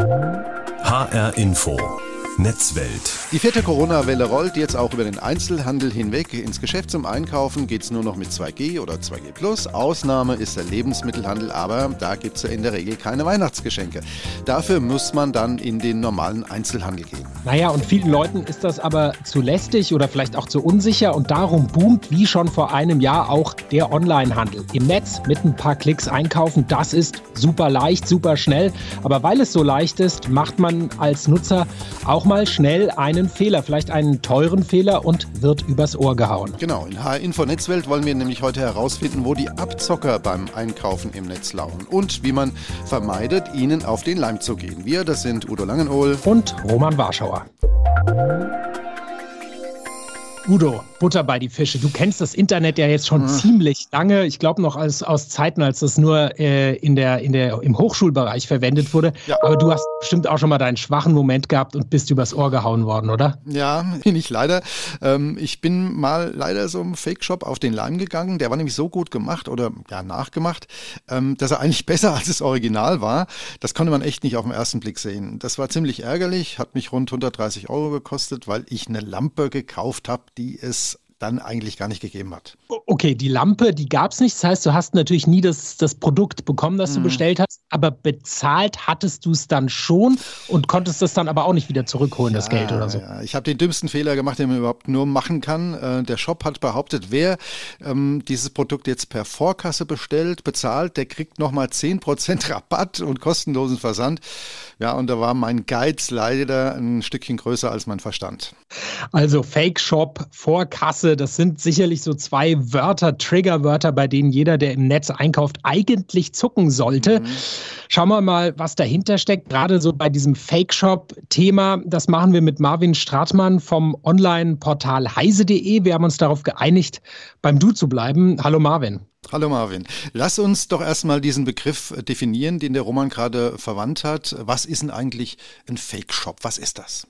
HR Info Netzwelt. Die vierte Corona-Welle rollt jetzt auch über den Einzelhandel hinweg. Ins Geschäft zum Einkaufen geht es nur noch mit 2G oder 2G Plus. Ausnahme ist der Lebensmittelhandel, aber da gibt es ja in der Regel keine Weihnachtsgeschenke. Dafür muss man dann in den normalen Einzelhandel gehen. Naja, und vielen Leuten ist das aber zu lästig oder vielleicht auch zu unsicher und darum boomt wie schon vor einem Jahr auch der Onlinehandel. Im Netz mit ein paar Klicks einkaufen, das ist super leicht, super schnell. Aber weil es so leicht ist, macht man als Nutzer auch auch mal schnell einen Fehler, vielleicht einen teuren Fehler und wird übers Ohr gehauen. Genau, in HR Info Netzwelt wollen wir nämlich heute herausfinden, wo die Abzocker beim Einkaufen im Netz lauern und wie man vermeidet, ihnen auf den Leim zu gehen. Wir, das sind Udo Langenohl und Roman Warschauer. Udo, Butter bei die Fische. Du kennst das Internet ja jetzt schon mhm. ziemlich lange. Ich glaube noch als, aus Zeiten, als das nur äh, in der, in der, im Hochschulbereich verwendet wurde. Ja. Aber du hast bestimmt auch schon mal deinen schwachen Moment gehabt und bist übers Ohr gehauen worden, oder? Ja, bin ich leider. Ähm, ich bin mal leider so im Fake-Shop auf den Leim gegangen. Der war nämlich so gut gemacht oder ja, nachgemacht, ähm, dass er eigentlich besser als das Original war. Das konnte man echt nicht auf den ersten Blick sehen. Das war ziemlich ärgerlich, hat mich rund 130 Euro gekostet, weil ich eine Lampe gekauft habe, die es dann eigentlich gar nicht gegeben hat. Okay, die Lampe, die gab es nicht. Das heißt, du hast natürlich nie das, das Produkt bekommen, das mhm. du bestellt hast, aber bezahlt hattest du es dann schon und konntest das dann aber auch nicht wieder zurückholen, ja, das Geld oder so. Ja. Ich habe den dümmsten Fehler gemacht, den man überhaupt nur machen kann. Äh, der Shop hat behauptet, wer ähm, dieses Produkt jetzt per Vorkasse bestellt, bezahlt, der kriegt nochmal 10% Rabatt und kostenlosen Versand. Ja, und da war mein Geiz leider ein Stückchen größer als mein Verstand. Also Fake Shop, Vorkasse, das sind sicherlich so zwei Wörter, Triggerwörter, bei denen jeder, der im Netz einkauft, eigentlich zucken sollte. Mhm. Schauen wir mal, was dahinter steckt. Gerade so bei diesem Fake-Shop-Thema, das machen wir mit Marvin Stratmann vom Online-Portal heise.de. Wir haben uns darauf geeinigt, beim Du zu bleiben. Hallo Marvin. Hallo Marvin. Lass uns doch erstmal diesen Begriff definieren, den der Roman gerade verwandt hat. Was ist denn eigentlich ein Fake-Shop? Was ist das?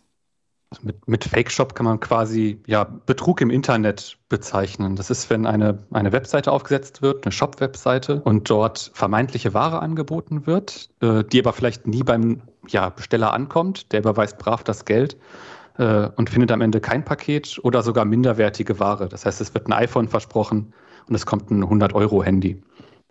Mit, mit Fake-Shop kann man quasi ja, Betrug im Internet bezeichnen. Das ist, wenn eine, eine Webseite aufgesetzt wird, eine Shop-Webseite, und dort vermeintliche Ware angeboten wird, äh, die aber vielleicht nie beim ja, Besteller ankommt. Der überweist brav das Geld äh, und findet am Ende kein Paket oder sogar minderwertige Ware. Das heißt, es wird ein iPhone versprochen und es kommt ein 100-Euro-Handy.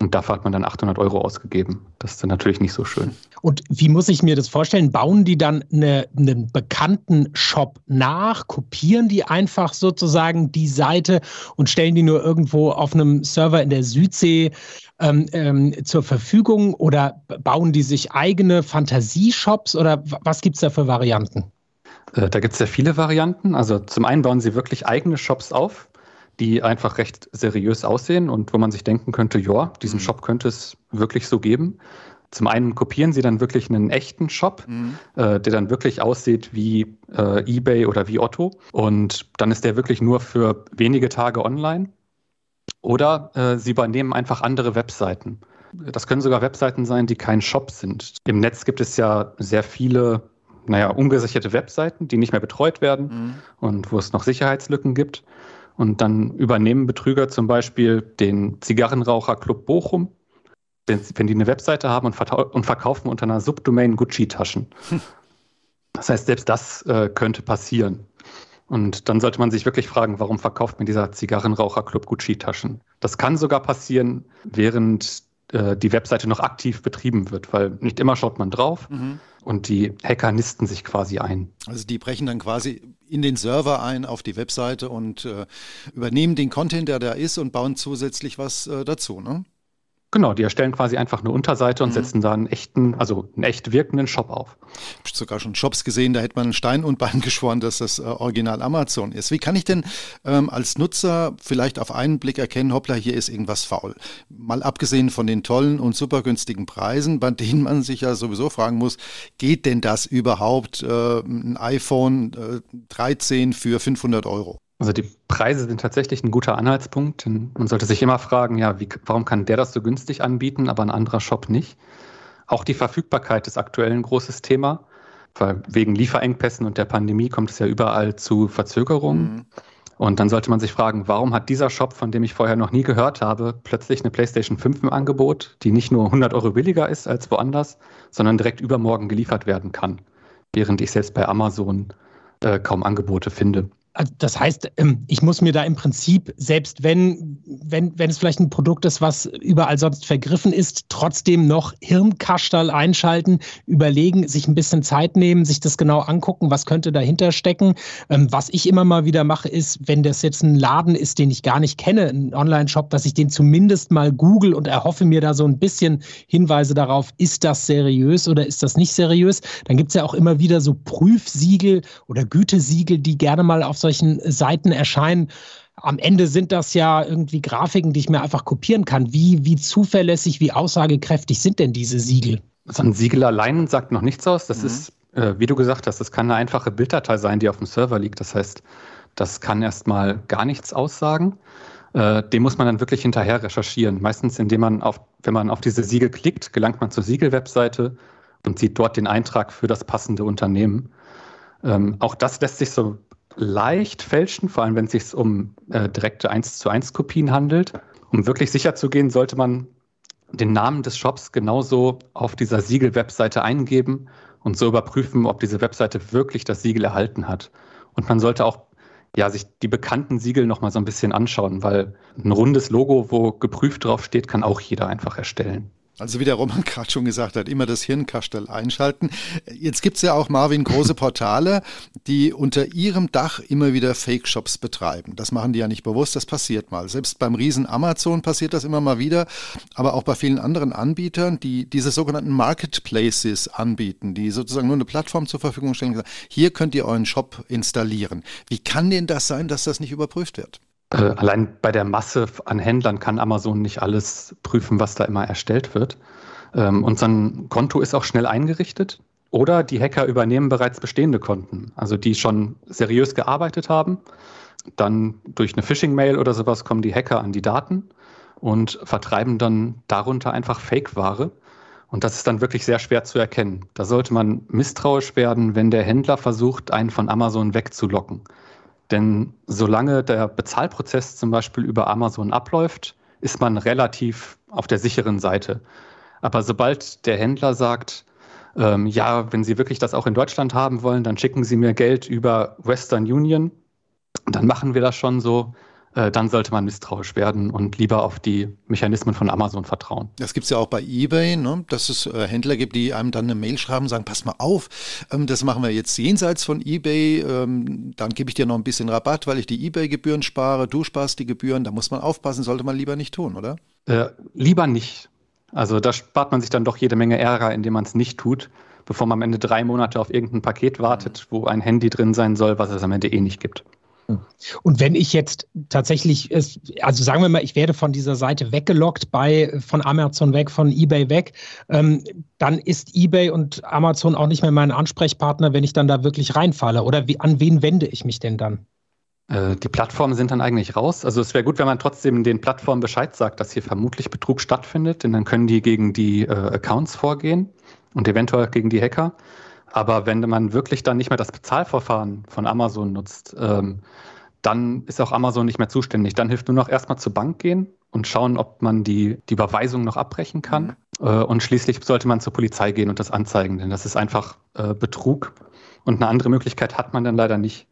Und dafür hat man dann 800 Euro ausgegeben. Das ist dann natürlich nicht so schön. Und wie muss ich mir das vorstellen? Bauen die dann eine, einen bekannten Shop nach? Kopieren die einfach sozusagen die Seite und stellen die nur irgendwo auf einem Server in der Südsee ähm, ähm, zur Verfügung? Oder bauen die sich eigene Fantasieshops? Oder was gibt es da für Varianten? Äh, da gibt es ja viele Varianten. Also zum einen bauen sie wirklich eigene Shops auf die einfach recht seriös aussehen und wo man sich denken könnte, ja, diesen mhm. Shop könnte es wirklich so geben. Zum einen kopieren sie dann wirklich einen echten Shop, mhm. äh, der dann wirklich aussieht wie äh, eBay oder wie Otto. Und dann ist der wirklich nur für wenige Tage online. Oder äh, sie übernehmen einfach andere Webseiten. Das können sogar Webseiten sein, die kein Shop sind. Im Netz gibt es ja sehr viele, naja, ungesicherte Webseiten, die nicht mehr betreut werden mhm. und wo es noch Sicherheitslücken gibt. Und dann übernehmen Betrüger zum Beispiel den Zigarrenraucherclub Bochum, wenn, die eine Webseite haben und, und verkaufen unter einer Subdomain Gucci-Taschen. Hm. Das heißt, selbst das äh, könnte passieren. Und dann sollte man sich wirklich fragen, warum verkauft mir dieser Zigarrenraucherclub Gucci-Taschen? Das kann sogar passieren, während äh, die Webseite noch aktiv betrieben wird, weil nicht immer schaut man drauf. Mhm. Und die Hacker nisten sich quasi ein. Also die brechen dann quasi in den Server ein auf die Webseite und äh, übernehmen den Content, der da ist und bauen zusätzlich was äh, dazu, ne? Genau, die erstellen quasi einfach eine Unterseite und mhm. setzen da einen echten, also einen echt wirkenden Shop auf. Ich habe sogar schon Shops gesehen, da hätte man Stein und Bein geschworen, dass das äh, Original Amazon ist. Wie kann ich denn ähm, als Nutzer vielleicht auf einen Blick erkennen, hoppla, hier ist irgendwas faul? Mal abgesehen von den tollen und super günstigen Preisen, bei denen man sich ja sowieso fragen muss, geht denn das überhaupt, äh, ein iPhone äh, 13 für 500 Euro? Also die Preise sind tatsächlich ein guter Anhaltspunkt. Man sollte sich immer fragen, ja, wie, warum kann der das so günstig anbieten, aber ein anderer Shop nicht? Auch die Verfügbarkeit ist aktuell ein großes Thema, weil wegen Lieferengpässen und der Pandemie kommt es ja überall zu Verzögerungen. Mhm. Und dann sollte man sich fragen, warum hat dieser Shop, von dem ich vorher noch nie gehört habe, plötzlich eine PlayStation 5 im Angebot, die nicht nur 100 Euro billiger ist als woanders, sondern direkt übermorgen geliefert werden kann, während ich selbst bei Amazon äh, kaum Angebote finde. Also das heißt, ähm, ich muss mir da im Prinzip, selbst wenn, wenn, wenn es vielleicht ein Produkt ist, was überall sonst vergriffen ist, trotzdem noch Hirnkastal einschalten, überlegen, sich ein bisschen Zeit nehmen, sich das genau angucken, was könnte dahinter stecken. Ähm, was ich immer mal wieder mache, ist, wenn das jetzt ein Laden ist, den ich gar nicht kenne, ein Online-Shop, dass ich den zumindest mal google und erhoffe mir da so ein bisschen Hinweise darauf, ist das seriös oder ist das nicht seriös. Dann gibt es ja auch immer wieder so Prüfsiegel oder Gütesiegel, die gerne mal auf solchen Seiten erscheinen. Am Ende sind das ja irgendwie Grafiken, die ich mir einfach kopieren kann. Wie, wie zuverlässig, wie aussagekräftig sind denn diese Siegel? So ein Siegel allein sagt noch nichts aus. Das mhm. ist, äh, wie du gesagt hast, das kann eine einfache Bilddatei sein, die auf dem Server liegt. Das heißt, das kann erstmal gar nichts aussagen. Äh, dem muss man dann wirklich hinterher recherchieren. Meistens, indem man auf, wenn man auf diese Siegel klickt, gelangt man zur Siegel-Webseite und sieht dort den Eintrag für das passende Unternehmen. Ähm, auch das lässt sich so leicht fälschen, vor allem wenn es sich um äh, direkte 1 zu 1 Kopien handelt. Um wirklich sicher zu gehen, sollte man den Namen des Shops genauso auf dieser Siegel-Webseite eingeben und so überprüfen, ob diese Webseite wirklich das Siegel erhalten hat. Und man sollte auch ja, sich die bekannten Siegel nochmal so ein bisschen anschauen, weil ein rundes Logo, wo geprüft drauf steht, kann auch jeder einfach erstellen. Also wie der Roman gerade schon gesagt hat, immer das Hirnkastel einschalten. Jetzt gibt es ja auch, Marvin, große Portale, die unter ihrem Dach immer wieder Fake-Shops betreiben. Das machen die ja nicht bewusst, das passiert mal. Selbst beim Riesen Amazon passiert das immer mal wieder, aber auch bei vielen anderen Anbietern, die diese sogenannten Marketplaces anbieten, die sozusagen nur eine Plattform zur Verfügung stellen. Hier könnt ihr euren Shop installieren. Wie kann denn das sein, dass das nicht überprüft wird? Äh, allein bei der Masse an Händlern kann Amazon nicht alles prüfen, was da immer erstellt wird. Ähm, und sein Konto ist auch schnell eingerichtet. Oder die Hacker übernehmen bereits bestehende Konten, also die schon seriös gearbeitet haben. Dann durch eine Phishing-Mail oder sowas kommen die Hacker an die Daten und vertreiben dann darunter einfach Fake-Ware. Und das ist dann wirklich sehr schwer zu erkennen. Da sollte man misstrauisch werden, wenn der Händler versucht, einen von Amazon wegzulocken. Denn solange der Bezahlprozess zum Beispiel über Amazon abläuft, ist man relativ auf der sicheren Seite. Aber sobald der Händler sagt, ähm, ja, wenn Sie wirklich das auch in Deutschland haben wollen, dann schicken Sie mir Geld über Western Union, dann machen wir das schon so. Äh, dann sollte man misstrauisch werden und lieber auf die Mechanismen von Amazon vertrauen. Das gibt es ja auch bei eBay, ne? dass es äh, Händler gibt, die einem dann eine Mail schreiben und sagen, pass mal auf, ähm, das machen wir jetzt jenseits von eBay, ähm, dann gebe ich dir noch ein bisschen Rabatt, weil ich die eBay-Gebühren spare, du sparst die Gebühren, da muss man aufpassen, sollte man lieber nicht tun, oder? Äh, lieber nicht. Also da spart man sich dann doch jede Menge Ärger, indem man es nicht tut, bevor man am Ende drei Monate auf irgendein Paket wartet, wo ein Handy drin sein soll, was es am Ende eh nicht gibt. Und wenn ich jetzt tatsächlich, also sagen wir mal, ich werde von dieser Seite weggelockt, bei, von Amazon weg, von eBay weg, ähm, dann ist eBay und Amazon auch nicht mehr mein Ansprechpartner, wenn ich dann da wirklich reinfalle. Oder wie, an wen wende ich mich denn dann? Äh, die Plattformen sind dann eigentlich raus. Also es wäre gut, wenn man trotzdem den Plattformen Bescheid sagt, dass hier vermutlich Betrug stattfindet, denn dann können die gegen die äh, Accounts vorgehen und eventuell gegen die Hacker. Aber wenn man wirklich dann nicht mehr das Bezahlverfahren von Amazon nutzt, ähm, dann ist auch Amazon nicht mehr zuständig. Dann hilft nur noch erstmal zur Bank gehen und schauen, ob man die, die Überweisung noch abbrechen kann. Mhm. Äh, und schließlich sollte man zur Polizei gehen und das anzeigen, denn das ist einfach äh, Betrug. Und eine andere Möglichkeit hat man dann leider nicht.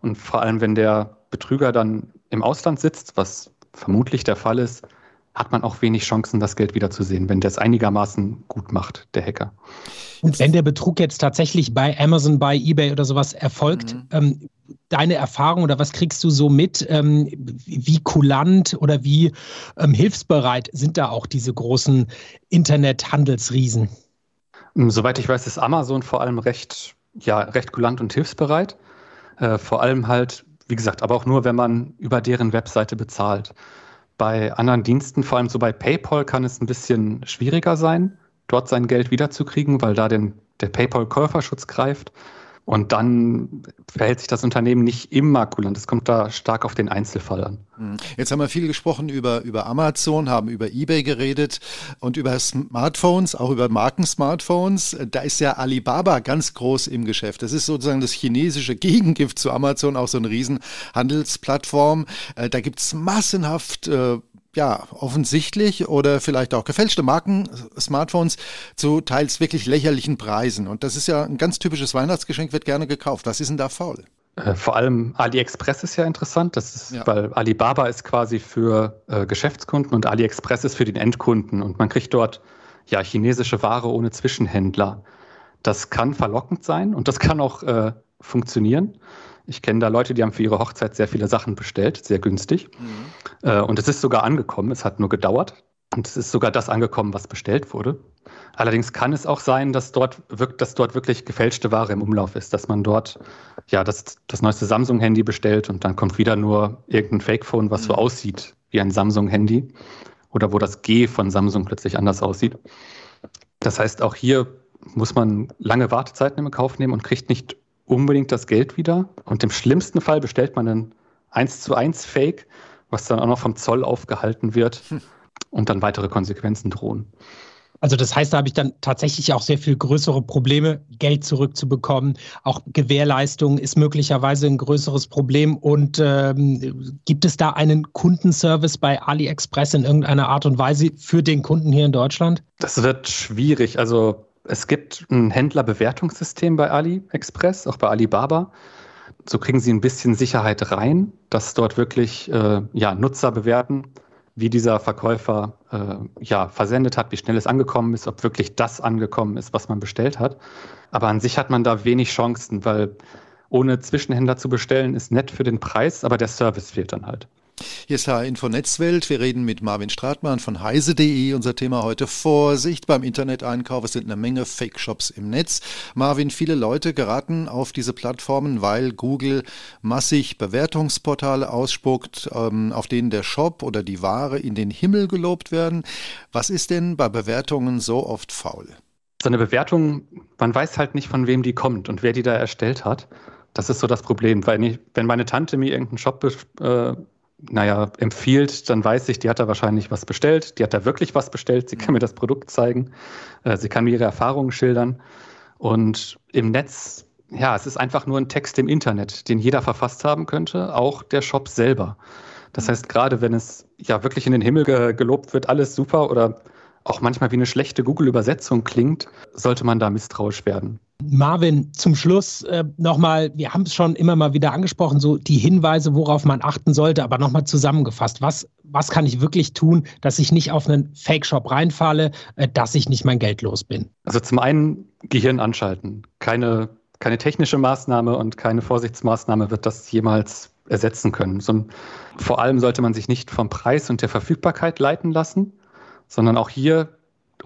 Und vor allem, wenn der Betrüger dann im Ausland sitzt, was vermutlich der Fall ist, hat man auch wenig Chancen, das Geld wiederzusehen, wenn der es einigermaßen gut macht, der Hacker. Und wenn der Betrug jetzt tatsächlich bei Amazon, bei eBay oder sowas erfolgt, mhm. ähm, deine Erfahrung oder was kriegst du so mit? Ähm, wie kulant oder wie ähm, hilfsbereit sind da auch diese großen Internethandelsriesen? Ähm, soweit ich weiß, ist Amazon vor allem recht, ja, recht kulant und hilfsbereit. Äh, vor allem halt, wie gesagt, aber auch nur, wenn man über deren Webseite bezahlt. Bei anderen Diensten, vor allem so bei PayPal, kann es ein bisschen schwieriger sein, dort sein Geld wiederzukriegen, weil da den, der PayPal-Käuferschutz greift. Und dann verhält sich das Unternehmen nicht immer kulant. Es kommt da stark auf den Einzelfall an. Hm. Jetzt haben wir viel gesprochen über, über Amazon, haben über eBay geredet und über Smartphones, auch über Markensmartphones. Da ist ja Alibaba ganz groß im Geschäft. Das ist sozusagen das chinesische Gegengift zu Amazon, auch so eine Riesenhandelsplattform. Äh, da gibt es massenhaft äh, ja, offensichtlich oder vielleicht auch gefälschte Marken-Smartphones zu teils wirklich lächerlichen Preisen. Und das ist ja ein ganz typisches Weihnachtsgeschenk, wird gerne gekauft. Was ist denn da faul? Äh, vor allem AliExpress ist ja interessant, das ist, ja. weil Alibaba ist quasi für äh, Geschäftskunden und AliExpress ist für den Endkunden und man kriegt dort ja chinesische Ware ohne Zwischenhändler. Das kann verlockend sein und das kann auch äh, funktionieren. Ich kenne da Leute, die haben für ihre Hochzeit sehr viele Sachen bestellt, sehr günstig. Mhm. Äh, und es ist sogar angekommen, es hat nur gedauert. Und es ist sogar das angekommen, was bestellt wurde. Allerdings kann es auch sein, dass dort, wirkt, dass dort wirklich gefälschte Ware im Umlauf ist, dass man dort ja das, das neueste Samsung-Handy bestellt und dann kommt wieder nur irgendein Fake-Phone, was mhm. so aussieht wie ein Samsung-Handy oder wo das G von Samsung plötzlich anders aussieht. Das heißt, auch hier muss man lange Wartezeiten im Kauf nehmen und kriegt nicht unbedingt das Geld wieder. Und im schlimmsten Fall bestellt man einen 1 zu 1 Fake, was dann auch noch vom Zoll aufgehalten wird hm. und dann weitere Konsequenzen drohen. Also das heißt, da habe ich dann tatsächlich auch sehr viel größere Probleme, Geld zurückzubekommen. Auch Gewährleistung ist möglicherweise ein größeres Problem. Und ähm, gibt es da einen Kundenservice bei AliExpress in irgendeiner Art und Weise für den Kunden hier in Deutschland? Das wird schwierig. Also es gibt ein Händlerbewertungssystem bei AliExpress, auch bei Alibaba. So kriegen Sie ein bisschen Sicherheit rein, dass dort wirklich äh, ja, Nutzer bewerten, wie dieser Verkäufer äh, ja, versendet hat, wie schnell es angekommen ist, ob wirklich das angekommen ist, was man bestellt hat. Aber an sich hat man da wenig Chancen, weil ohne Zwischenhändler zu bestellen ist nett für den Preis, aber der Service fehlt dann halt. Hier ist H-Info Netzwelt. Wir reden mit Marvin Stratmann von heise.de. Unser Thema heute Vorsicht beim Interneteinkauf. Es sind eine Menge Fake-Shops im Netz. Marvin, viele Leute geraten auf diese Plattformen, weil Google massig Bewertungsportale ausspuckt, ähm, auf denen der Shop oder die Ware in den Himmel gelobt werden. Was ist denn bei Bewertungen so oft faul? So eine Bewertung, man weiß halt nicht, von wem die kommt und wer die da erstellt hat. Das ist so das Problem, weil ich, wenn meine Tante mir irgendeinen Shop äh, naja, empfiehlt, dann weiß ich, die hat da wahrscheinlich was bestellt, die hat da wirklich was bestellt, sie kann mir das Produkt zeigen, äh, sie kann mir ihre Erfahrungen schildern. Und im Netz, ja, es ist einfach nur ein Text im Internet, den jeder verfasst haben könnte, auch der Shop selber. Das heißt, gerade wenn es ja wirklich in den Himmel ge gelobt wird, alles super oder auch manchmal wie eine schlechte Google-Übersetzung klingt, sollte man da misstrauisch werden. Marvin, zum Schluss äh, nochmal, wir haben es schon immer mal wieder angesprochen, so die Hinweise, worauf man achten sollte, aber nochmal zusammengefasst. Was, was kann ich wirklich tun, dass ich nicht auf einen Fake-Shop reinfalle, äh, dass ich nicht mein Geld los bin? Also zum einen Gehirn anschalten. Keine, keine technische Maßnahme und keine Vorsichtsmaßnahme wird das jemals ersetzen können. So, vor allem sollte man sich nicht vom Preis und der Verfügbarkeit leiten lassen, sondern auch hier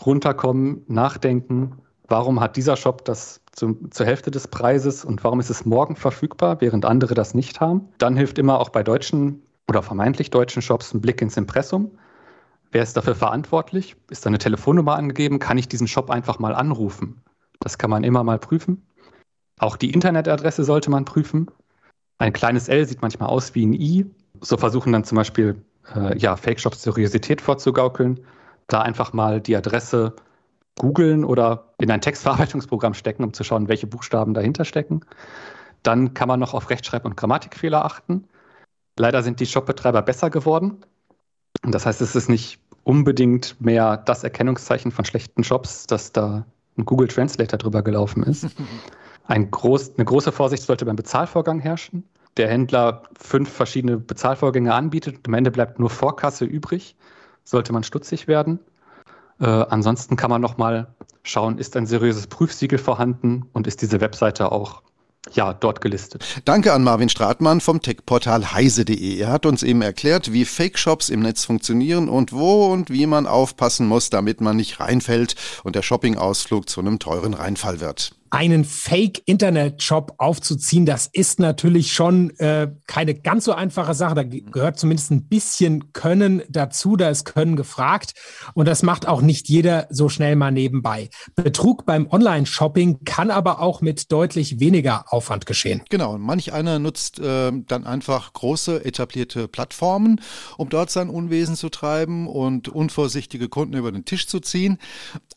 runterkommen, nachdenken, warum hat dieser Shop das zum, zur Hälfte des Preises und warum ist es morgen verfügbar, während andere das nicht haben. Dann hilft immer auch bei deutschen oder vermeintlich deutschen Shops ein Blick ins Impressum. Wer ist dafür verantwortlich? Ist da eine Telefonnummer angegeben? Kann ich diesen Shop einfach mal anrufen? Das kann man immer mal prüfen. Auch die Internetadresse sollte man prüfen. Ein kleines L sieht manchmal aus wie ein I. So versuchen dann zum Beispiel äh, ja, Fake-Shops Seriosität vorzugaukeln. Da einfach mal die Adresse googeln oder in ein Textverarbeitungsprogramm stecken, um zu schauen, welche Buchstaben dahinter stecken. Dann kann man noch auf Rechtschreib- und Grammatikfehler achten. Leider sind die Shopbetreiber besser geworden. Das heißt, es ist nicht unbedingt mehr das Erkennungszeichen von schlechten Shops, dass da ein Google Translator drüber gelaufen ist. Ein groß, eine große Vorsicht sollte beim Bezahlvorgang herrschen. Der Händler fünf verschiedene Bezahlvorgänge anbietet und am Ende bleibt nur Vorkasse übrig. Sollte man stutzig werden. Äh, ansonsten kann man nochmal schauen, ist ein seriöses Prüfsiegel vorhanden und ist diese Webseite auch ja, dort gelistet. Danke an Marvin Stratmann vom Tech-Portal heise.de. Er hat uns eben erklärt, wie Fake-Shops im Netz funktionieren und wo und wie man aufpassen muss, damit man nicht reinfällt und der Shopping-Ausflug zu einem teuren Reinfall wird. Einen Fake-Internet-Shop aufzuziehen, das ist natürlich schon äh, keine ganz so einfache Sache. Da gehört zumindest ein bisschen Können dazu. Da ist Können gefragt. Und das macht auch nicht jeder so schnell mal nebenbei. Betrug beim Online-Shopping kann aber auch mit deutlich weniger Aufwand geschehen. Genau. Manch einer nutzt äh, dann einfach große etablierte Plattformen, um dort sein Unwesen zu treiben und unvorsichtige Kunden über den Tisch zu ziehen.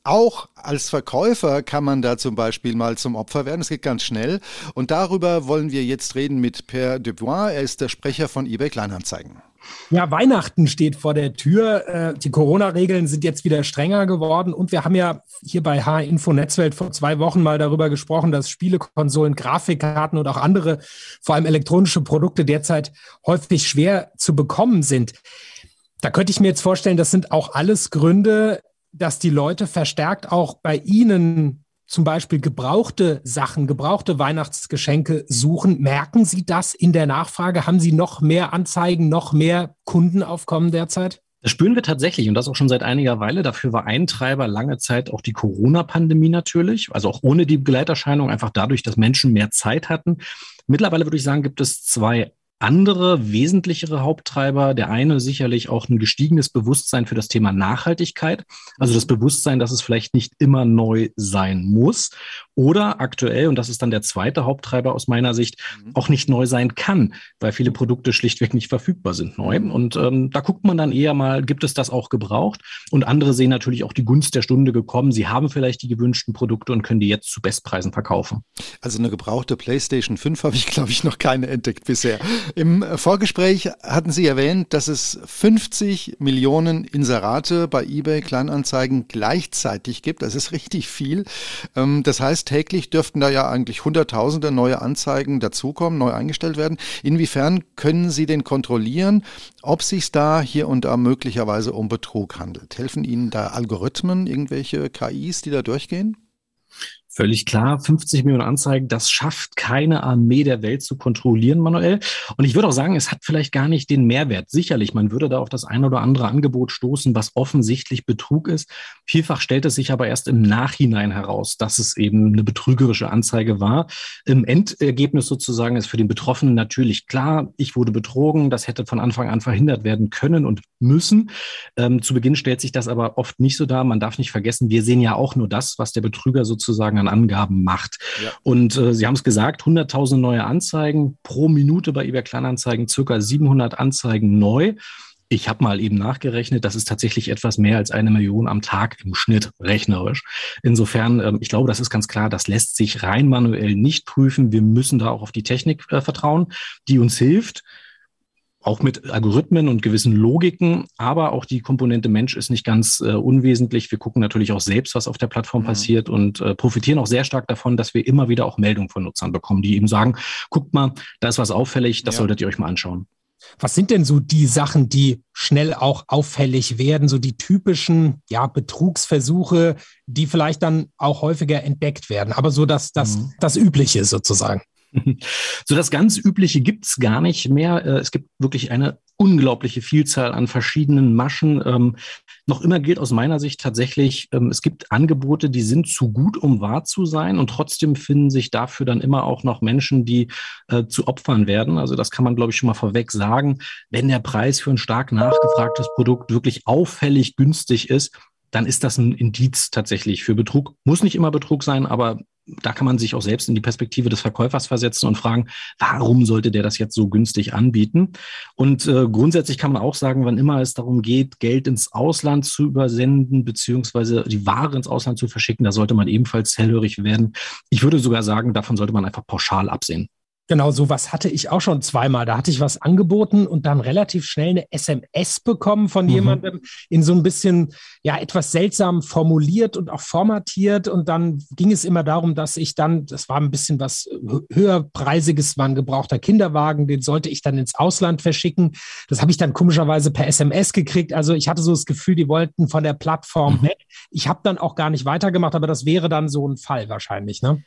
Auch als Verkäufer kann man da zum Beispiel mal zum Opfer werden. Es geht ganz schnell. Und darüber wollen wir jetzt reden mit Per Dubois. Er ist der Sprecher von eBay Kleinanzeigen. Ja, Weihnachten steht vor der Tür. Äh, die Corona-Regeln sind jetzt wieder strenger geworden. Und wir haben ja hier bei H-Info Netzwelt vor zwei Wochen mal darüber gesprochen, dass Spielekonsolen, Grafikkarten und auch andere, vor allem elektronische Produkte derzeit häufig schwer zu bekommen sind. Da könnte ich mir jetzt vorstellen, das sind auch alles Gründe, dass die Leute verstärkt auch bei Ihnen zum Beispiel gebrauchte Sachen, gebrauchte Weihnachtsgeschenke suchen, merken Sie das in der Nachfrage? Haben Sie noch mehr Anzeigen, noch mehr Kundenaufkommen derzeit? Das spüren wir tatsächlich und das auch schon seit einiger Weile. Dafür war ein Treiber lange Zeit auch die Corona-Pandemie natürlich, also auch ohne die Begleiterscheinung, einfach dadurch, dass Menschen mehr Zeit hatten. Mittlerweile würde ich sagen, gibt es zwei andere wesentlichere Haupttreiber. Der eine sicherlich auch ein gestiegenes Bewusstsein für das Thema Nachhaltigkeit. Also das Bewusstsein, dass es vielleicht nicht immer neu sein muss. Oder aktuell, und das ist dann der zweite Haupttreiber aus meiner Sicht, mhm. auch nicht neu sein kann, weil viele Produkte schlichtweg nicht verfügbar sind neu. Und ähm, da guckt man dann eher mal, gibt es das auch gebraucht? Und andere sehen natürlich auch die Gunst der Stunde gekommen. Sie haben vielleicht die gewünschten Produkte und können die jetzt zu Bestpreisen verkaufen. Also eine gebrauchte PlayStation 5 habe ich, glaube ich, noch keine entdeckt bisher. Im Vorgespräch hatten Sie erwähnt, dass es 50 Millionen Inserate bei eBay Kleinanzeigen gleichzeitig gibt. Das ist richtig viel. Ähm, das heißt, täglich dürften da ja eigentlich Hunderttausende neue Anzeigen dazukommen, neu eingestellt werden. Inwiefern können Sie denn kontrollieren, ob sich da hier und da möglicherweise um Betrug handelt? Helfen Ihnen da Algorithmen, irgendwelche KIs, die da durchgehen? Völlig klar, 50 Millionen Anzeigen, das schafft keine Armee der Welt zu kontrollieren manuell. Und ich würde auch sagen, es hat vielleicht gar nicht den Mehrwert. Sicherlich, man würde da auf das ein oder andere Angebot stoßen, was offensichtlich Betrug ist. Vielfach stellt es sich aber erst im Nachhinein heraus, dass es eben eine betrügerische Anzeige war. Im Endergebnis sozusagen ist für den Betroffenen natürlich klar, ich wurde betrogen, das hätte von Anfang an verhindert werden können und müssen. Ähm, zu Beginn stellt sich das aber oft nicht so dar. Man darf nicht vergessen, wir sehen ja auch nur das, was der Betrüger sozusagen an an Angaben macht. Ja. Und äh, Sie haben es gesagt, 100.000 neue Anzeigen pro Minute bei eBay Kleinanzeigen, circa 700 Anzeigen neu. Ich habe mal eben nachgerechnet, das ist tatsächlich etwas mehr als eine Million am Tag im Schnitt rechnerisch. Insofern, ähm, ich glaube, das ist ganz klar, das lässt sich rein manuell nicht prüfen. Wir müssen da auch auf die Technik äh, vertrauen, die uns hilft auch mit Algorithmen und gewissen Logiken, aber auch die Komponente Mensch ist nicht ganz äh, unwesentlich. Wir gucken natürlich auch selbst, was auf der Plattform mhm. passiert und äh, profitieren auch sehr stark davon, dass wir immer wieder auch Meldungen von Nutzern bekommen, die eben sagen, guckt mal, da ist was auffällig, das ja. solltet ihr euch mal anschauen. Was sind denn so die Sachen, die schnell auch auffällig werden, so die typischen ja, Betrugsversuche, die vielleicht dann auch häufiger entdeckt werden, aber so das, das, mhm. das Übliche sozusagen? So das ganz Übliche gibt's gar nicht mehr. Äh, es gibt wirklich eine unglaubliche Vielzahl an verschiedenen Maschen. Ähm, noch immer gilt aus meiner Sicht tatsächlich, ähm, es gibt Angebote, die sind zu gut, um wahr zu sein und trotzdem finden sich dafür dann immer auch noch Menschen, die äh, zu Opfern werden. Also das kann man, glaube ich, schon mal vorweg sagen. Wenn der Preis für ein stark nachgefragtes Produkt wirklich auffällig günstig ist, dann ist das ein Indiz tatsächlich für Betrug. Muss nicht immer Betrug sein, aber da kann man sich auch selbst in die Perspektive des Verkäufers versetzen und fragen, warum sollte der das jetzt so günstig anbieten? Und äh, grundsätzlich kann man auch sagen, wann immer es darum geht, Geld ins Ausland zu übersenden, beziehungsweise die Ware ins Ausland zu verschicken, da sollte man ebenfalls hellhörig werden. Ich würde sogar sagen, davon sollte man einfach pauschal absehen. Genau, sowas hatte ich auch schon zweimal. Da hatte ich was angeboten und dann relativ schnell eine SMS bekommen von mhm. jemandem in so ein bisschen, ja, etwas seltsam formuliert und auch formatiert. Und dann ging es immer darum, dass ich dann, das war ein bisschen was höherpreisiges, war ein gebrauchter Kinderwagen, den sollte ich dann ins Ausland verschicken. Das habe ich dann komischerweise per SMS gekriegt. Also ich hatte so das Gefühl, die wollten von der Plattform mhm. weg. Ich habe dann auch gar nicht weitergemacht, aber das wäre dann so ein Fall wahrscheinlich, ne?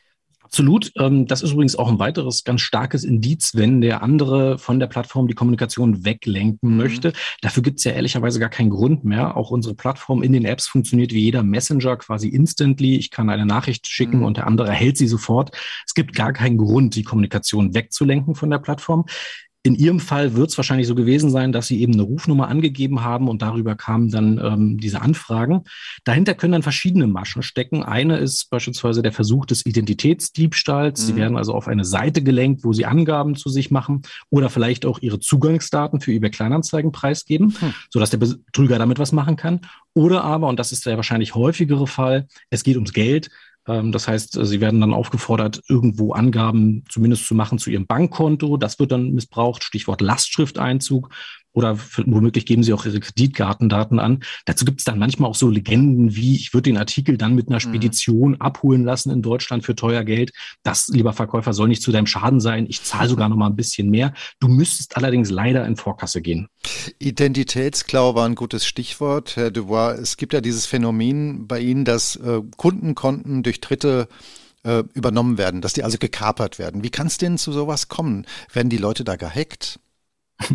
Absolut. Ähm, das ist übrigens auch ein weiteres ganz starkes Indiz, wenn der andere von der Plattform die Kommunikation weglenken mhm. möchte. Dafür gibt es ja ehrlicherweise gar keinen Grund mehr. Auch unsere Plattform in den Apps funktioniert wie jeder Messenger quasi instantly. Ich kann eine Nachricht schicken mhm. und der andere erhält sie sofort. Es gibt gar keinen Grund, die Kommunikation wegzulenken von der Plattform. In Ihrem Fall wird es wahrscheinlich so gewesen sein, dass Sie eben eine Rufnummer angegeben haben und darüber kamen dann ähm, diese Anfragen. Dahinter können dann verschiedene Maschen stecken. Eine ist beispielsweise der Versuch des Identitätsdiebstahls. Mhm. Sie werden also auf eine Seite gelenkt, wo Sie Angaben zu sich machen oder vielleicht auch Ihre Zugangsdaten für eBay Kleinanzeigen preisgeben, mhm. sodass der Betrüger damit was machen kann. Oder aber, und das ist der wahrscheinlich häufigere Fall, es geht ums Geld. Ähm, das heißt, äh, sie werden dann aufgefordert, irgendwo Angaben zumindest zu machen zu ihrem Bankkonto. Das wird dann missbraucht. Stichwort Lastschrifteinzug oder womöglich geben sie auch ihre Kreditkartendaten an. Dazu gibt es dann manchmal auch so Legenden wie, ich würde den Artikel dann mit einer mhm. Spedition mhm. abholen lassen in Deutschland für teuer Geld. Das, lieber Verkäufer, soll nicht zu deinem Schaden sein. Ich zahle sogar noch mal ein bisschen mehr. Du müsstest allerdings leider in Vorkasse gehen. Identitätsklau war ein gutes Stichwort, Herr Dubois. Es gibt ja dieses Phänomen bei Ihnen, dass äh, Kundenkonten durch Dritte äh, übernommen werden, dass die also gekapert werden. Wie kann es denn zu sowas kommen? Werden die Leute da gehackt?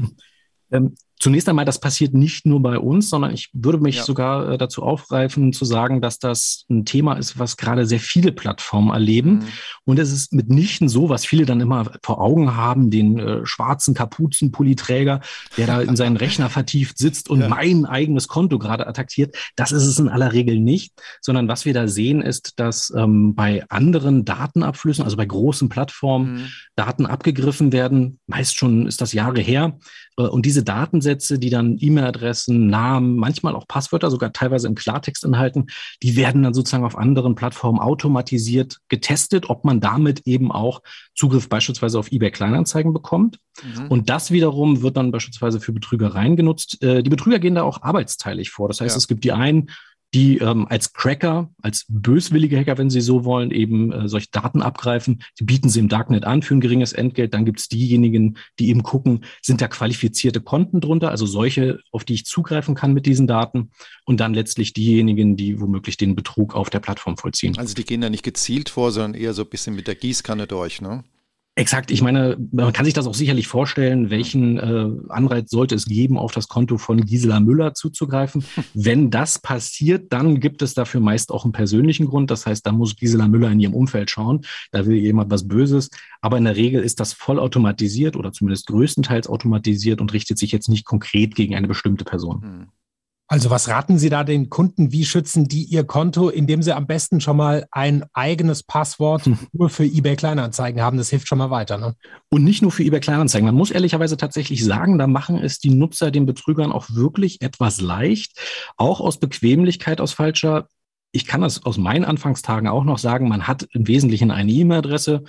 Ähm, zunächst einmal, das passiert nicht nur bei uns, sondern ich würde mich ja. sogar äh, dazu aufgreifen, zu sagen, dass das ein Thema ist, was gerade sehr viele Plattformen erleben. Mhm. Und es ist mitnichten so, was viele dann immer vor Augen haben, den äh, schwarzen Kapuzenpulliträger, der da in seinen Rechner vertieft sitzt und ja. mein eigenes Konto gerade attackiert. Das ist es in aller Regel nicht, sondern was wir da sehen, ist, dass ähm, bei anderen Datenabflüssen, also bei großen Plattformen, mhm. Daten abgegriffen werden. Meist schon ist das Jahre her. Äh, und diese Datensätze, die dann E-Mail-Adressen, Namen, manchmal auch Passwörter, sogar teilweise im Klartext enthalten, die werden dann sozusagen auf anderen Plattformen automatisiert getestet, ob man damit eben auch Zugriff beispielsweise auf eBay Kleinanzeigen bekommt. Mhm. Und das wiederum wird dann beispielsweise für Betrügereien genutzt. Äh, die Betrüger gehen da auch arbeitsteilig vor. Das heißt, ja. es gibt die einen, die ähm, als Cracker, als böswillige Hacker, wenn sie so wollen, eben äh, solche Daten abgreifen. Die bieten sie im Darknet an für ein geringes Entgelt. Dann gibt es diejenigen, die eben gucken, sind da qualifizierte Konten drunter, also solche, auf die ich zugreifen kann mit diesen Daten. Und dann letztlich diejenigen, die womöglich den Betrug auf der Plattform vollziehen. Also die gehen da nicht gezielt vor, sondern eher so ein bisschen mit der Gießkanne durch, ne? Exakt. Ich meine, man kann sich das auch sicherlich vorstellen, welchen äh, Anreiz sollte es geben, auf das Konto von Gisela Müller zuzugreifen. Wenn das passiert, dann gibt es dafür meist auch einen persönlichen Grund. Das heißt, da muss Gisela Müller in ihrem Umfeld schauen. Da will jemand was Böses. Aber in der Regel ist das vollautomatisiert oder zumindest größtenteils automatisiert und richtet sich jetzt nicht konkret gegen eine bestimmte Person. Also was raten Sie da den Kunden? Wie schützen die ihr Konto, indem sie am besten schon mal ein eigenes Passwort hm. nur für eBay Kleinanzeigen haben? Das hilft schon mal weiter. Ne? Und nicht nur für eBay Kleinanzeigen. Man muss ehrlicherweise tatsächlich sagen, da machen es die Nutzer den Betrügern auch wirklich etwas leicht, auch aus Bequemlichkeit, aus falscher. Ich kann das aus meinen Anfangstagen auch noch sagen. Man hat im Wesentlichen eine E-Mail-Adresse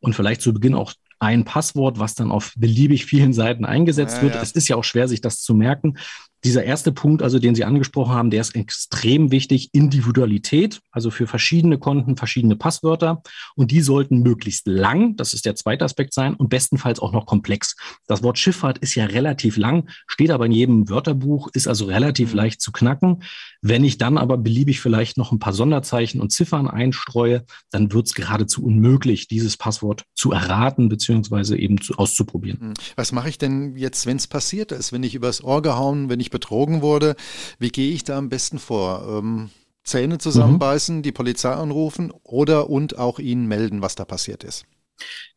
und vielleicht zu Beginn auch ein Passwort, was dann auf beliebig vielen Seiten eingesetzt ja, wird. Ja. Es ist ja auch schwer, sich das zu merken dieser erste Punkt, also den Sie angesprochen haben, der ist extrem wichtig. Individualität, also für verschiedene Konten verschiedene Passwörter. Und die sollten möglichst lang, das ist der zweite Aspekt sein, und bestenfalls auch noch komplex. Das Wort Schifffahrt ist ja relativ lang, steht aber in jedem Wörterbuch, ist also relativ mhm. leicht zu knacken. Wenn ich dann aber beliebig vielleicht noch ein paar Sonderzeichen und Ziffern einstreue, dann wird es geradezu unmöglich, dieses Passwort zu erraten beziehungsweise eben zu, auszuprobieren. Mhm. Was mache ich denn jetzt, wenn es passiert ist, wenn ich übers Ohr gehauen, wenn ich betrogen wurde? Wie gehe ich da am besten vor? Ähm, Zähne zusammenbeißen, mhm. die Polizei anrufen oder und auch ihnen melden, was da passiert ist?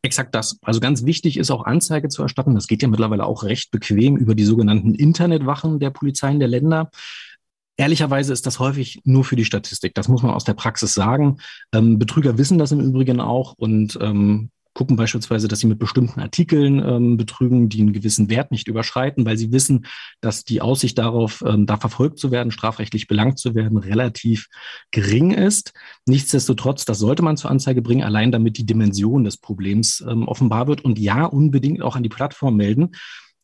Exakt das. Also ganz wichtig ist auch Anzeige zu erstatten. Das geht ja mittlerweile auch recht bequem über die sogenannten Internetwachen der Polizeien der Länder. Ehrlicherweise ist das häufig nur für die Statistik. Das muss man aus der Praxis sagen. Ähm, Betrüger wissen das im Übrigen auch und ähm, gucken beispielsweise, dass sie mit bestimmten Artikeln ähm, betrügen, die einen gewissen Wert nicht überschreiten, weil sie wissen, dass die Aussicht darauf, ähm, da verfolgt zu werden, strafrechtlich belangt zu werden, relativ gering ist. Nichtsdestotrotz, das sollte man zur Anzeige bringen, allein damit die Dimension des Problems ähm, offenbar wird und ja, unbedingt auch an die Plattform melden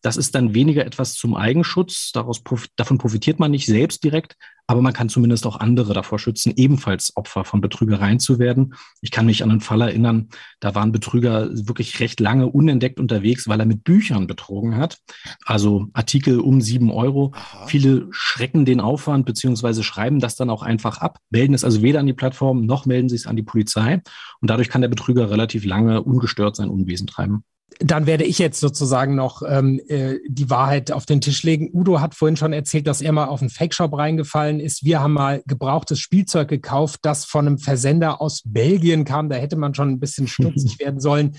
Das ist dann weniger etwas zum Eigenschutz. Daraus, davon profitiert man nicht selbst direkt, aber man kann zumindest auch andere davor schützen, ebenfalls Opfer von Betrügereien zu werden. Ich kann mich an einen Fall erinnern, da waren Betrüger wirklich recht lange unentdeckt unterwegs, weil er mit Büchern betrogen hat. Also Artikel um sieben Euro. Aha. Viele schrecken den Aufwand beziehungsweise schreiben das dann auch einfach ab, melden es also weder an die Plattform noch melden sie es an die Polizei. Und dadurch kann der Betrüger relativ lange ungestört sein Unwesen treiben dann werde ich jetzt sozusagen noch ähm, äh, die Wahrheit auf den Tisch legen. Udo hat vorhin schon erzählt, dass er mal auf einen Fake-Shop reingefallen ist. Wir haben mal gebrauchtes Spielzeug gekauft, das von einem Versender aus Belgien kam. Da hätte man schon ein bisschen stutzig werden sollen.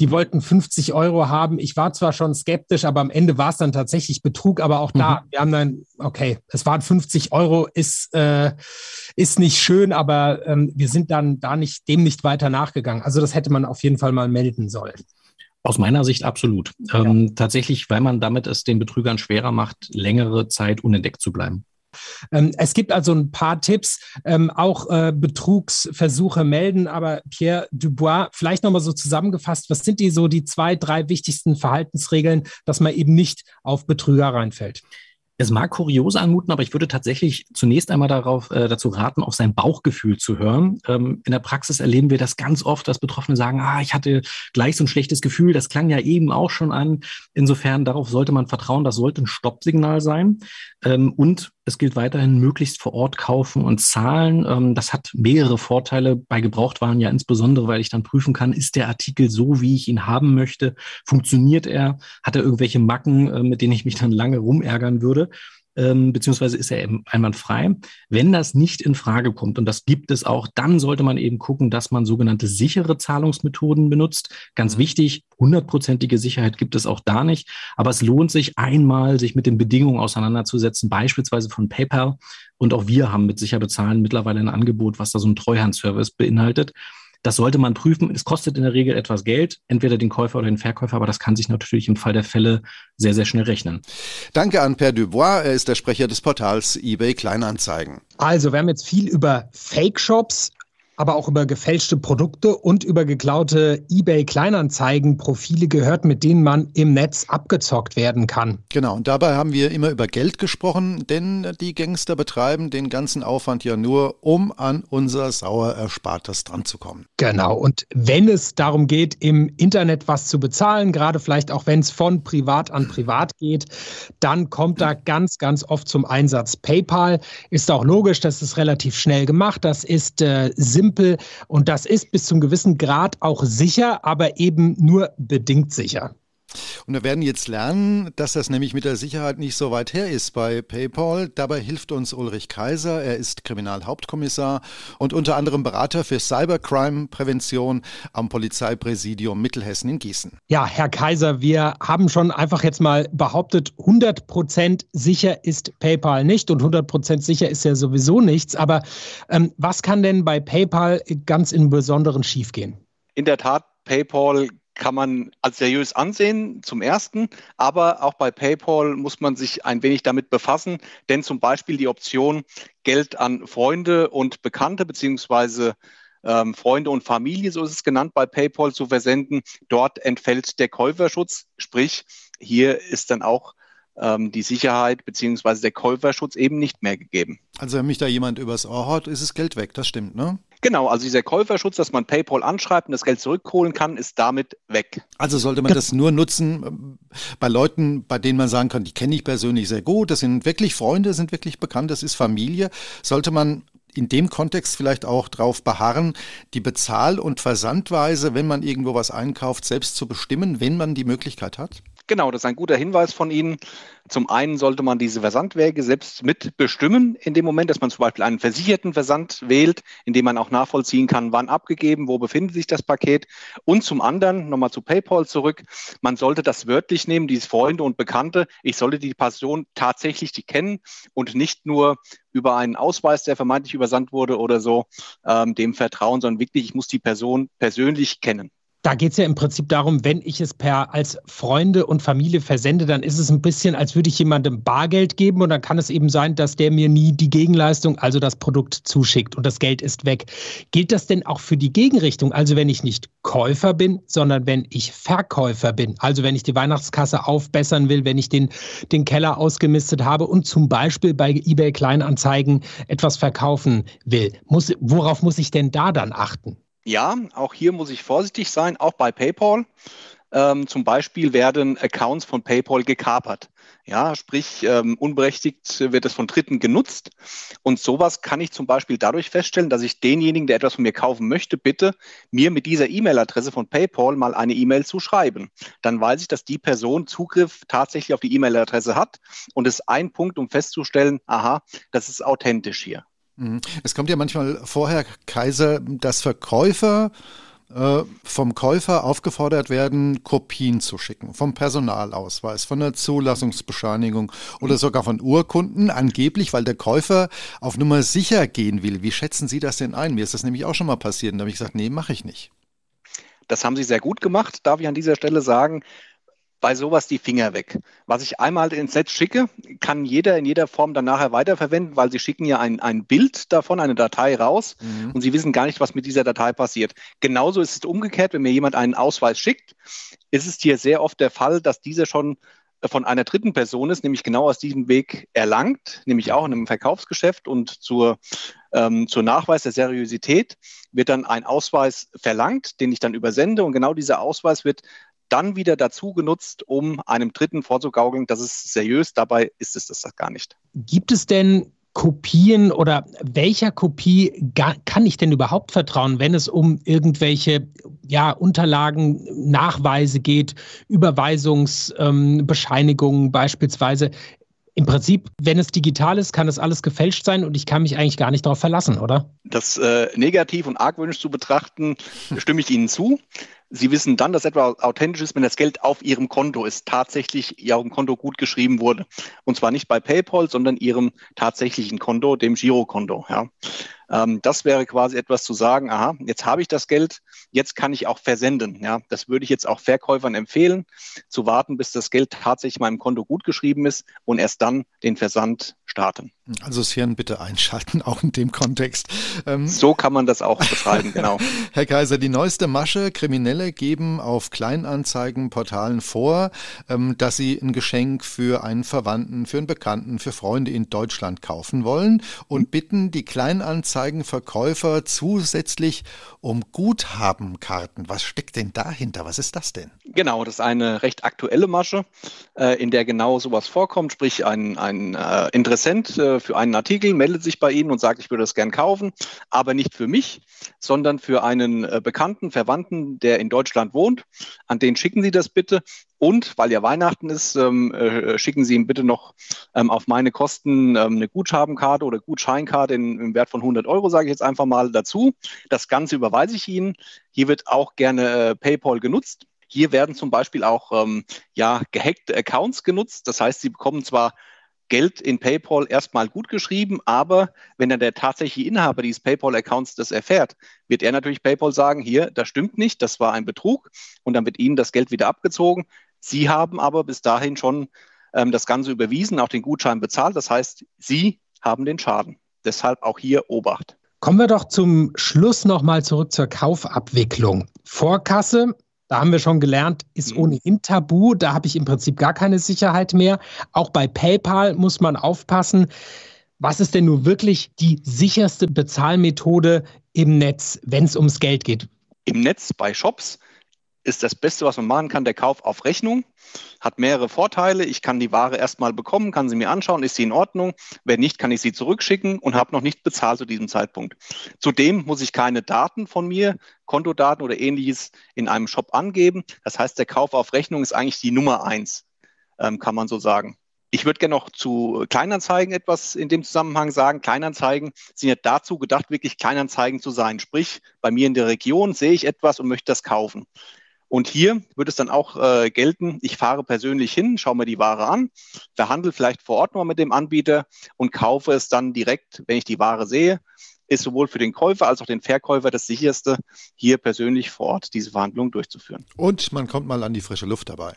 Die wollten 50 Euro haben. Ich war zwar schon skeptisch, aber am Ende war es dann tatsächlich Betrug. Aber auch da, mhm. wir haben dann, okay, es waren 50 Euro, ist, äh, ist nicht schön, aber ähm, wir sind dann da nicht, dem nicht weiter nachgegangen. Also das hätte man auf jeden Fall mal melden sollen. Aus meiner Sicht absolut. Ja. Ähm, tatsächlich, weil man damit es den Betrügern schwerer macht, längere Zeit unentdeckt zu bleiben. Ähm, es gibt also ein paar Tipps, ähm, auch äh, Betrugsversuche melden, aber Pierre Dubois, vielleicht nochmal so zusammengefasst, was sind die so die zwei, drei wichtigsten Verhaltensregeln, dass man eben nicht auf Betrüger reinfällt? Es mag kurios anmuten, aber ich würde tatsächlich zunächst einmal darauf, äh, dazu raten, auf sein Bauchgefühl zu hören. Ähm, in der Praxis erleben wir das ganz oft, dass Betroffene sagen, ah, ich hatte gleich so ein schlechtes Gefühl. Das klang ja eben auch schon an. Insofern, darauf sollte man vertrauen. Das sollte ein Stoppsignal sein. Ähm, und es gilt weiterhin möglichst vor Ort kaufen und zahlen. Ähm, das hat mehrere Vorteile bei Gebrauchtwaren ja insbesondere, weil ich dann prüfen kann, ist der Artikel so, wie ich ihn haben möchte? Funktioniert er? Hat er irgendwelche Macken, äh, mit denen ich mich dann lange rumärgern würde? Ähm, beziehungsweise ist er einwandfrei. Wenn das nicht in Frage kommt, und das gibt es auch, dann sollte man eben gucken, dass man sogenannte sichere Zahlungsmethoden benutzt. Ganz mhm. wichtig, hundertprozentige Sicherheit gibt es auch da nicht, aber es lohnt sich einmal, sich mit den Bedingungen auseinanderzusetzen, beispielsweise von PayPal. Und auch wir haben mit Sicher Bezahlen mittlerweile ein Angebot, was da so ein Treuhandservice beinhaltet. Das sollte man prüfen. Es kostet in der Regel etwas Geld, entweder den Käufer oder den Verkäufer, aber das kann sich natürlich im Fall der Fälle sehr, sehr schnell rechnen. Danke an Per Dubois. Er ist der Sprecher des Portals eBay Kleinanzeigen. Also, wir haben jetzt viel über Fake-Shops, aber auch über gefälschte Produkte und über geklaute eBay-Kleinanzeigen-Profile gehört, mit denen man im Netz abgezockt werden kann. Genau, und dabei haben wir immer über Geld gesprochen, denn die Gangster betreiben den ganzen Aufwand ja nur, um an unser sauer Erspartes dranzukommen. Genau, und wenn es darum geht, im Internet was zu bezahlen, gerade vielleicht auch wenn es von privat an privat geht, dann kommt da ganz, ganz oft zum Einsatz PayPal. Ist auch logisch, das ist relativ schnell gemacht, das ist äh, simpel und das ist bis zum gewissen Grad auch sicher, aber eben nur bedingt sicher. Und wir werden jetzt lernen, dass das nämlich mit der Sicherheit nicht so weit her ist bei PayPal. Dabei hilft uns Ulrich Kaiser. Er ist Kriminalhauptkommissar und unter anderem Berater für Cybercrime-Prävention am Polizeipräsidium Mittelhessen in Gießen. Ja, Herr Kaiser, wir haben schon einfach jetzt mal behauptet, 100 Prozent sicher ist PayPal nicht und 100 Prozent sicher ist ja sowieso nichts. Aber ähm, was kann denn bei PayPal ganz im Besonderen schiefgehen? In der Tat, PayPal kann man als seriös ansehen, zum Ersten. Aber auch bei PayPal muss man sich ein wenig damit befassen, denn zum Beispiel die Option, Geld an Freunde und Bekannte beziehungsweise ähm, Freunde und Familie, so ist es genannt, bei PayPal zu versenden. Dort entfällt der Käuferschutz, sprich, hier ist dann auch ähm, die Sicherheit beziehungsweise der Käuferschutz eben nicht mehr gegeben. Also wenn mich da jemand übers Ohr haut, ist das Geld weg, das stimmt, ne? Genau, also dieser Käuferschutz, dass man PayPal anschreibt und das Geld zurückholen kann, ist damit weg. Also sollte man das nur nutzen ähm, bei Leuten, bei denen man sagen kann, die kenne ich persönlich sehr gut, das sind wirklich Freunde, sind wirklich bekannt, das ist Familie. Sollte man in dem Kontext vielleicht auch darauf beharren, die Bezahl- und Versandweise, wenn man irgendwo was einkauft, selbst zu bestimmen, wenn man die Möglichkeit hat? Genau, das ist ein guter Hinweis von Ihnen. Zum einen sollte man diese Versandwege selbst mitbestimmen, in dem Moment, dass man zum Beispiel einen versicherten Versand wählt, in dem man auch nachvollziehen kann, wann abgegeben, wo befindet sich das Paket. Und zum anderen, nochmal zu PayPal zurück, man sollte das wörtlich nehmen, dieses Freunde und Bekannte. Ich sollte die Person tatsächlich die kennen und nicht nur über einen Ausweis, der vermeintlich übersandt wurde oder so, ähm, dem vertrauen, sondern wirklich, ich muss die Person persönlich kennen. Da geht es ja im Prinzip darum, wenn ich es per als Freunde und Familie versende, dann ist es ein bisschen, als würde ich jemandem Bargeld geben und dann kann es eben sein, dass der mir nie die Gegenleistung, also das Produkt zuschickt und das Geld ist weg. Gilt das denn auch für die Gegenrichtung? Also wenn ich nicht Käufer bin, sondern wenn ich Verkäufer bin, also wenn ich die Weihnachtskasse aufbessern will, wenn ich den, den Keller ausgemistet habe und zum Beispiel bei eBay Kleinanzeigen etwas verkaufen will, muss, worauf muss ich denn da dann achten? Ja, auch hier muss ich vorsichtig sein, auch bei PayPal. Ähm, zum Beispiel werden Accounts von PayPal gekapert. Ja, sprich, ähm, unberechtigt wird es von Dritten genutzt. Und sowas kann ich zum Beispiel dadurch feststellen, dass ich denjenigen, der etwas von mir kaufen möchte, bitte, mir mit dieser E-Mail-Adresse von PayPal mal eine E-Mail zu schreiben. Dann weiß ich, dass die Person Zugriff tatsächlich auf die E-Mail-Adresse hat. Und das ist ein Punkt, um festzustellen, aha, das ist authentisch hier. Mhm. Es kommt ja manchmal vorher, Kaiser, dass Verkäufer äh, vom Käufer aufgefordert werden, Kopien zu schicken, vom Personalausweis, von der Zulassungsbescheinigung oder mhm. sogar von Urkunden, angeblich, weil der Käufer auf Nummer sicher gehen will. Wie schätzen Sie das denn ein? Mir ist das nämlich auch schon mal passiert und da habe ich gesagt, nee, mache ich nicht. Das haben Sie sehr gut gemacht, darf ich an dieser Stelle sagen bei sowas die Finger weg. Was ich einmal ins Netz schicke, kann jeder in jeder Form dann nachher weiterverwenden, weil sie schicken ja ein, ein Bild davon, eine Datei raus mhm. und sie wissen gar nicht, was mit dieser Datei passiert. Genauso ist es umgekehrt, wenn mir jemand einen Ausweis schickt, ist es hier sehr oft der Fall, dass dieser schon von einer dritten Person ist, nämlich genau aus diesem Weg erlangt, nämlich auch in einem Verkaufsgeschäft und zur, ähm, zur Nachweis der Seriosität wird dann ein Ausweis verlangt, den ich dann übersende und genau dieser Ausweis wird dann wieder dazu genutzt, um einem Dritten vorzugaukeln, das ist seriös. Dabei ist es das gar nicht. Gibt es denn Kopien oder welcher Kopie kann ich denn überhaupt vertrauen, wenn es um irgendwelche ja, Unterlagen, Nachweise geht, Überweisungsbescheinigungen ähm, beispielsweise? Im Prinzip, wenn es digital ist, kann es alles gefälscht sein und ich kann mich eigentlich gar nicht darauf verlassen, oder? Das äh, negativ und argwöhnisch zu betrachten, stimme ich Ihnen zu. Sie wissen dann, dass etwa authentisch ist, wenn das Geld auf Ihrem Konto ist, tatsächlich Ihrem Konto gut geschrieben wurde. Und zwar nicht bei PayPal, sondern Ihrem tatsächlichen Konto, dem Girokonto. Ja. Ähm, das wäre quasi etwas zu sagen, aha, jetzt habe ich das Geld, jetzt kann ich auch versenden. Ja. Das würde ich jetzt auch Verkäufern empfehlen, zu warten, bis das Geld tatsächlich meinem Konto gut geschrieben ist und erst dann den Versand starten. Also das Hirn bitte einschalten, auch in dem Kontext. Ähm, so kann man das auch beschreiben, genau. Herr Kaiser, die neueste Masche, Kriminelle geben auf Kleinanzeigenportalen vor, ähm, dass sie ein Geschenk für einen Verwandten, für einen Bekannten, für Freunde in Deutschland kaufen wollen und bitten die Kleinanzeigenverkäufer zusätzlich um Guthabenkarten. Was steckt denn dahinter? Was ist das denn? Genau, das ist eine recht aktuelle Masche, äh, in der genau sowas vorkommt, sprich ein, ein äh, Interessent äh, für einen Artikel meldet sich bei Ihnen und sagt, ich würde das gern kaufen, aber nicht für mich, sondern für einen Bekannten, Verwandten, der in Deutschland wohnt. An den schicken Sie das bitte. Und weil ja Weihnachten ist, ähm, äh, schicken Sie ihm bitte noch ähm, auf meine Kosten ähm, eine Guthabenkarte oder Gutscheinkarte in, im Wert von 100 Euro, sage ich jetzt einfach mal dazu. Das Ganze überweise ich Ihnen. Hier wird auch gerne äh, PayPal genutzt. Hier werden zum Beispiel auch ähm, ja, gehackte Accounts genutzt. Das heißt, Sie bekommen zwar Geld in PayPal erstmal gut geschrieben, aber wenn dann der tatsächliche Inhaber dieses PayPal-Accounts das erfährt, wird er natürlich PayPal sagen, hier, das stimmt nicht, das war ein Betrug und dann wird Ihnen das Geld wieder abgezogen. Sie haben aber bis dahin schon ähm, das Ganze überwiesen, auch den Gutschein bezahlt. Das heißt, Sie haben den Schaden. Deshalb auch hier Obacht. Kommen wir doch zum Schluss nochmal zurück zur Kaufabwicklung. Vorkasse, da haben wir schon gelernt, ist mhm. ohnehin tabu. Da habe ich im Prinzip gar keine Sicherheit mehr. Auch bei PayPal muss man aufpassen. Was ist denn nun wirklich die sicherste Bezahlmethode im Netz, wenn es ums Geld geht? Im Netz bei Shops ist das Beste, was man machen kann, der Kauf auf Rechnung. Hat mehrere Vorteile. Ich kann die Ware erstmal bekommen, kann sie mir anschauen, ist sie in Ordnung. Wenn nicht, kann ich sie zurückschicken und habe noch nicht bezahlt zu diesem Zeitpunkt. Zudem muss ich keine Daten von mir, Kontodaten oder ähnliches in einem Shop angeben. Das heißt, der Kauf auf Rechnung ist eigentlich die Nummer eins, ähm, kann man so sagen. Ich würde gerne noch zu Kleinanzeigen etwas in dem Zusammenhang sagen. Kleinanzeigen sind ja dazu gedacht, wirklich Kleinanzeigen zu sein. Sprich, bei mir in der Region sehe ich etwas und möchte das kaufen. Und hier wird es dann auch äh, gelten, ich fahre persönlich hin, schaue mir die Ware an, verhandle vielleicht vor Ort mal mit dem Anbieter und kaufe es dann direkt, wenn ich die Ware sehe, ist sowohl für den Käufer als auch den Verkäufer das sicherste, hier persönlich vor Ort diese Verhandlungen durchzuführen. Und man kommt mal an die frische Luft dabei.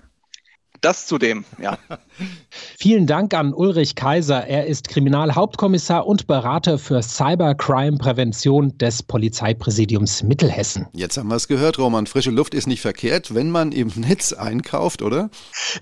Das zudem, ja. Vielen Dank an Ulrich Kaiser. Er ist Kriminalhauptkommissar und Berater für Cybercrime-Prävention des Polizeipräsidiums Mittelhessen. Jetzt haben wir es gehört, Roman. Frische Luft ist nicht verkehrt, wenn man im Netz einkauft, oder?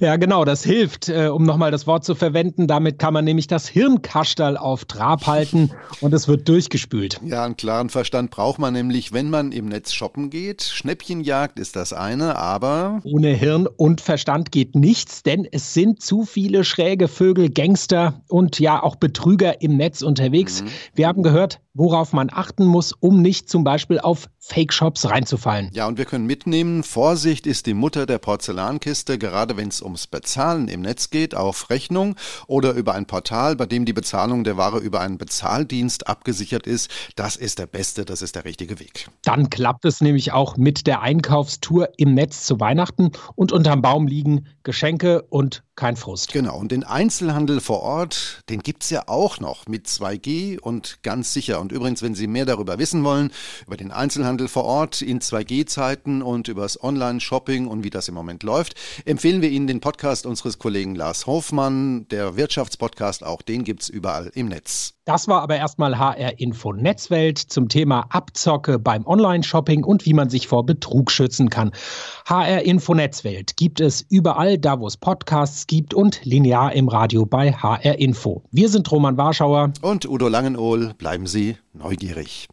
Ja, genau. Das hilft, äh, um nochmal das Wort zu verwenden. Damit kann man nämlich das Hirnkasperl auf Trab halten und es wird durchgespült. Ja, einen klaren Verstand braucht man nämlich, wenn man im Netz shoppen geht. Schnäppchenjagd ist das eine, aber. Ohne Hirn und Verstand geht nicht nichts, denn es sind zu viele schräge Vögel, Gangster und ja auch Betrüger im Netz unterwegs. Mhm. Wir haben gehört, worauf man achten muss, um nicht zum Beispiel auf Fake-Shops reinzufallen. Ja, und wir können mitnehmen, Vorsicht ist die Mutter der Porzellankiste, gerade wenn es ums Bezahlen im Netz geht, auf Rechnung oder über ein Portal, bei dem die Bezahlung der Ware über einen Bezahldienst abgesichert ist. Das ist der beste, das ist der richtige Weg. Dann klappt es nämlich auch mit der Einkaufstour im Netz zu Weihnachten und unterm Baum liegen Geschenke und kein Frust. Genau, und den Einzelhandel vor Ort, den gibt es ja auch noch mit 2G und ganz sicher. Und übrigens, wenn Sie mehr darüber wissen wollen, über den Einzelhandel vor Ort in 2G-Zeiten und über das Online-Shopping und wie das im Moment läuft, empfehlen wir Ihnen den Podcast unseres Kollegen Lars Hofmann, der Wirtschaftspodcast, auch den gibt es überall im Netz. Das war aber erstmal HR Info Netzwelt zum Thema Abzocke beim Online-Shopping und wie man sich vor Betrug schützen kann. HR Info Netzwelt gibt es überall, da wo es Podcasts gibt und linear im Radio bei HR Info. Wir sind Roman Warschauer und Udo Langenohl. Bleiben Sie neugierig.